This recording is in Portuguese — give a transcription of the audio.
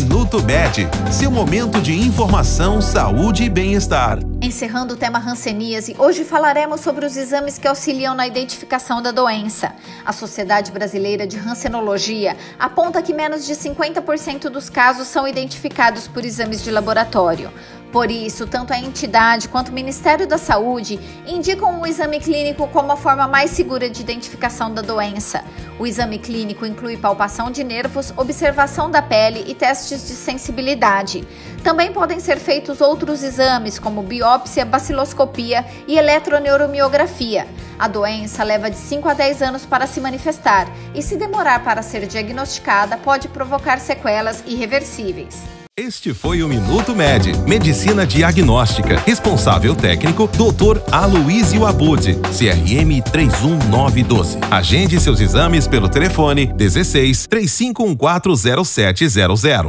Minuto Med, seu momento de informação, saúde e bem-estar. Encerrando o tema ranceníase, hoje falaremos sobre os exames que auxiliam na identificação da doença. A Sociedade Brasileira de Rancenologia aponta que menos de 50% dos casos são identificados por exames de laboratório. Por isso, tanto a entidade quanto o Ministério da Saúde indicam o exame clínico como a forma mais segura de identificação da doença. O exame clínico inclui palpação de nervos, observação da pele e testes de sensibilidade. Também podem ser feitos outros exames, como biópsia, baciloscopia e eletroneuromiografia. A doença leva de 5 a 10 anos para se manifestar e, se demorar para ser diagnosticada, pode provocar sequelas irreversíveis. Este foi o Minuto Med, Medicina Diagnóstica. Responsável técnico, Dr. Aloysio Abud, CRM 31912. Agende seus exames pelo telefone 16 35140700.